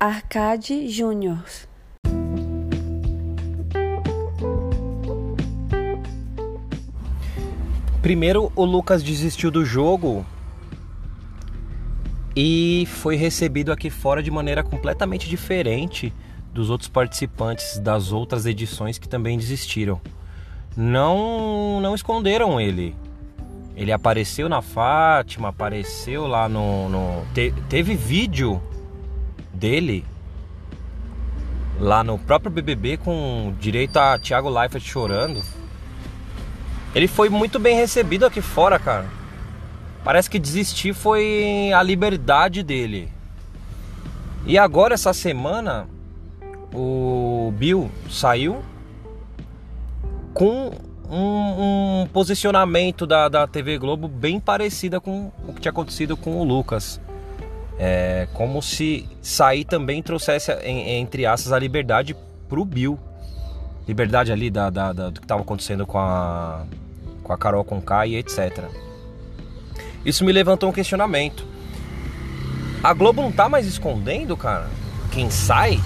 Arcade Júnior. Primeiro, o Lucas desistiu do jogo e foi recebido aqui fora de maneira completamente diferente dos outros participantes das outras edições que também desistiram. Não, não esconderam ele. Ele apareceu na Fátima, apareceu lá no. no te, teve vídeo dele lá no próprio BBB com direito a Thiago Leifert chorando. Ele foi muito bem recebido aqui fora, cara. Parece que desistir foi a liberdade dele. E agora, essa semana, o Bill saiu com um, um posicionamento da, da TV Globo bem parecida com o que tinha acontecido com o Lucas. É como se sair também trouxesse, entre aspas, a liberdade pro Bill. Liberdade ali da, da, da do que estava acontecendo com a, com a Carol Conká e etc. Isso me levantou um questionamento. A Globo não tá mais escondendo, cara, quem sai?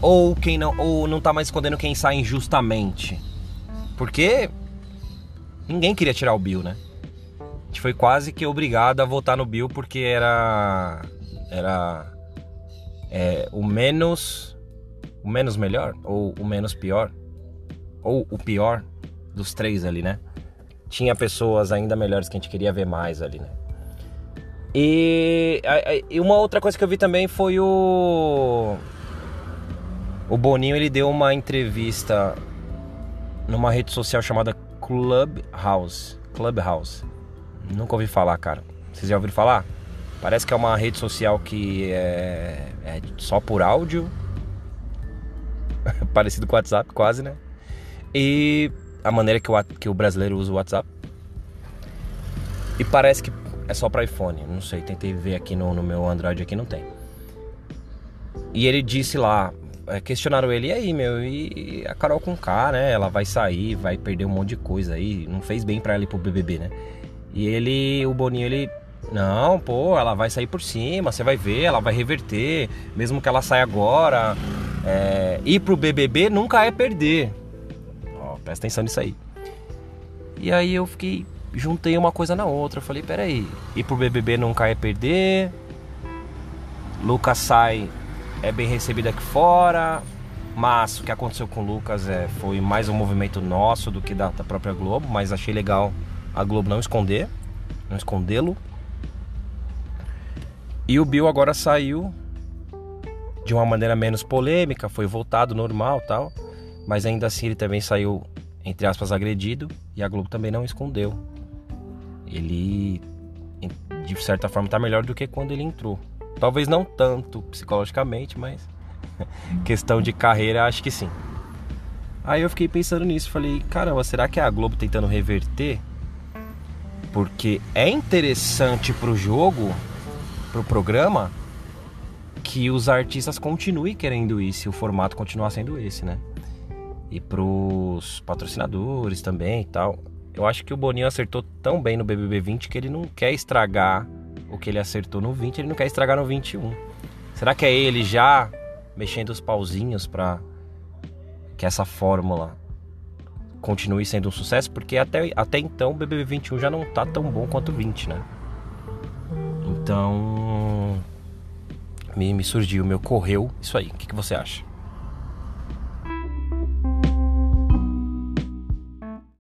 Ou quem não, ou não tá mais escondendo quem sai injustamente? Porque ninguém queria tirar o Bill, né? Gente foi quase que obrigado a votar no Bill porque era era é, o menos o menos melhor ou o menos pior ou o pior dos três ali, né? Tinha pessoas ainda melhores que a gente queria ver mais ali, né? E, e uma outra coisa que eu vi também foi o o Boninho ele deu uma entrevista numa rede social chamada Clubhouse. Clubhouse. Nunca ouvi falar, cara. Vocês já ouviram falar? Parece que é uma rede social que é, é só por áudio. Parecido com o WhatsApp, quase, né? E a maneira que o, que o brasileiro usa o WhatsApp. E parece que é só para iPhone. Não sei, tentei ver aqui no, no meu Android aqui, não tem. E ele disse lá, é, questionaram ele, e aí, meu, e a Carol com K, né? Ela vai sair, vai perder um monte de coisa aí. Não fez bem para ela ir pro BBB, né? E ele, o Boninho, ele. Não, pô, ela vai sair por cima, você vai ver, ela vai reverter, mesmo que ela saia agora. É, ir pro BBB nunca é perder. Ó, presta atenção nisso aí. E aí eu fiquei. Juntei uma coisa na outra. falei, peraí, ir pro BBB nunca é perder. Lucas sai é bem recebido aqui fora, mas o que aconteceu com o Lucas é, foi mais um movimento nosso do que da, da própria Globo, mas achei legal a Globo não esconder, não escondê-lo. E o Bill agora saiu de uma maneira menos polêmica, foi voltado normal tal, mas ainda assim ele também saiu, entre aspas, agredido e a Globo também não escondeu. Ele, de certa forma, está melhor do que quando ele entrou. Talvez não tanto psicologicamente, mas questão de carreira, acho que sim. Aí eu fiquei pensando nisso, falei, caramba, será que é a Globo tentando reverter? Porque é interessante pro jogo, pro programa, que os artistas continuem querendo isso, o formato continuar sendo esse, né? E pros patrocinadores também e tal. Eu acho que o Boninho acertou tão bem no BBB 20 que ele não quer estragar o que ele acertou no 20, ele não quer estragar no 21. Será que é ele já mexendo os pauzinhos para que essa fórmula continue sendo um sucesso? Porque até, até então o BBB 21 já não tá tão bom quanto o 20, né? Então me, me surgiu, me ocorreu isso aí. O que, que você acha?